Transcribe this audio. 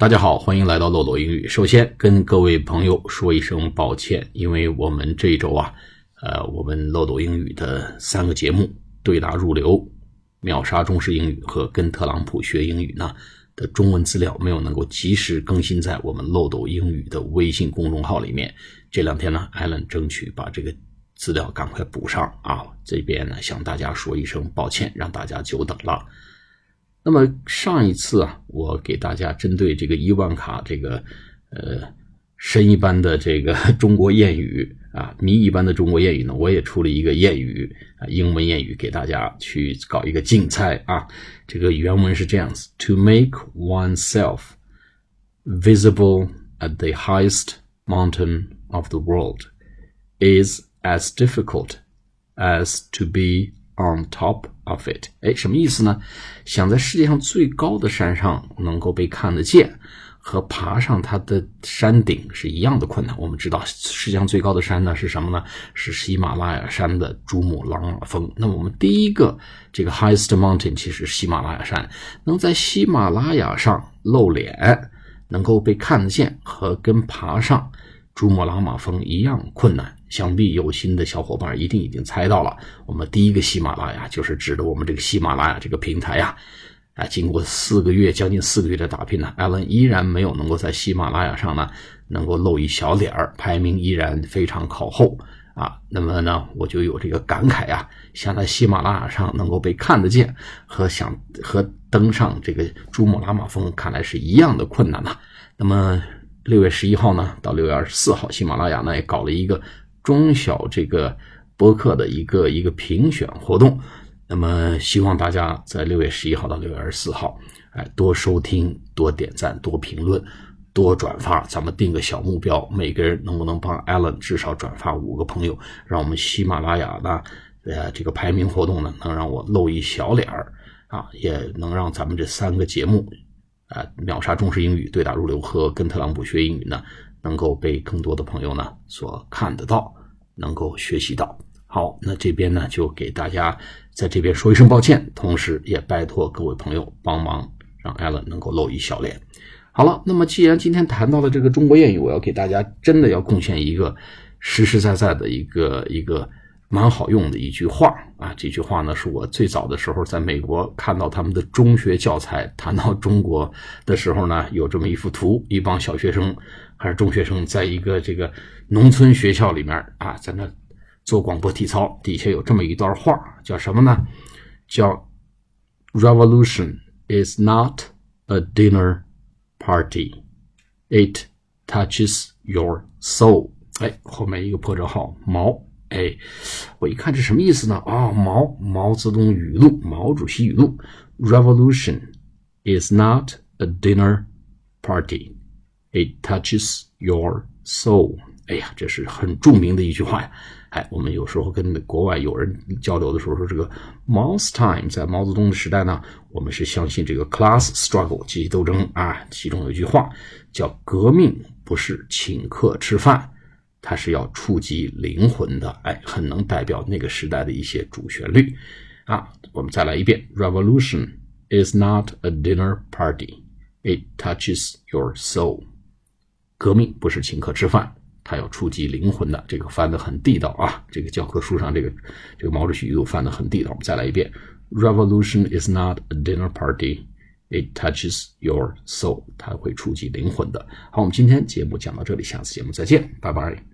大家好，欢迎来到漏斗英语。首先跟各位朋友说一声抱歉，因为我们这一周啊，呃，我们漏斗英语的三个节目《对答入流》、秒杀中式英语和跟特朗普学英语呢的中文资料没有能够及时更新在我们漏斗英语的微信公众号里面。这两天呢，艾伦争取把这个资料赶快补上啊。这边呢，向大家说一声抱歉，让大家久等了。那么上一次啊，我给大家针对这个伊万卡这个呃神一般的这个 中国谚语啊，谜一般的中国谚语呢，我也出了一个谚语啊，英文谚语给大家去搞一个竞猜啊。这个原文是这样子：To make oneself visible at the highest mountain of the world is as difficult as to be on top of it，哎，什么意思呢？想在世界上最高的山上能够被看得见，和爬上它的山顶是一样的困难。我们知道，世界上最高的山呢是什么呢？是喜马拉雅山的珠穆朗玛峰。那么我们第一个这个 highest mountain 其实是喜马拉雅山，能在喜马拉雅上露脸，能够被看得见，和跟爬上珠穆朗玛峰一样困难。想必有心的小伙伴一定已经猜到了，我们第一个喜马拉雅就是指的我们这个喜马拉雅这个平台呀。啊，经过四个月，将近四个月的打拼呢，艾伦依然没有能够在喜马拉雅上呢能够露一小脸儿，排名依然非常靠后啊。那么呢，我就有这个感慨呀，想在喜马拉雅上能够被看得见，和想和登上这个珠穆朗玛峰，看来是一样的困难呐。那么六月十一号呢，到六月二十四号，喜马拉雅呢也搞了一个。中小这个播客的一个一个评选活动，那么希望大家在六月十一号到六月二十四号，哎，多收听、多点赞、多评论、多转发。咱们定个小目标，每个人能不能帮 Allen 至少转发五个朋友，让我们喜马拉雅呢，呃，这个排名活动呢，能让我露一小脸儿啊，也能让咱们这三个节目啊，秒杀中式英语、对打如流和跟特朗普学英语呢。能够被更多的朋友呢所看得到，能够学习到。好，那这边呢就给大家在这边说一声抱歉，同时也拜托各位朋友帮忙，让艾伦能够露一小脸。好了，那么既然今天谈到了这个中国谚语，我要给大家真的要贡献一个实实在在的一个一个。蛮好用的一句话啊！这句话呢，是我最早的时候在美国看到他们的中学教材谈到中国的时候呢，有这么一幅图，一帮小学生还是中学生，在一个这个农村学校里面啊，在那做广播体操，底下有这么一段话，叫什么呢？叫 “Revolution is not a dinner party; it touches your soul。”哎，后面一个破折号，毛。哎，我一看这什么意思呢？啊，毛毛泽东语录，毛主席语录：Revolution is not a dinner party; it touches your soul。哎呀，这是很著名的一句话呀。哎，我们有时候跟国外有人交流的时候说，这个 Mao's time 在毛泽东的时代呢，我们是相信这个 class struggle 阶级斗争啊。其中有一句话叫“革命不是请客吃饭”。它是要触及灵魂的，哎，很能代表那个时代的一些主旋律啊。我们再来一遍：Revolution is not a dinner party; it touches your soul。革命不是请客吃饭，它要触及灵魂的。这个翻得很地道啊，这个教科书上这个这个毛主席又翻得很地道。我们再来一遍：Revolution is not a dinner party; it touches your soul。它会触及灵魂的。好，我们今天节目讲到这里，下次节目再见，拜拜。